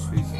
speaking,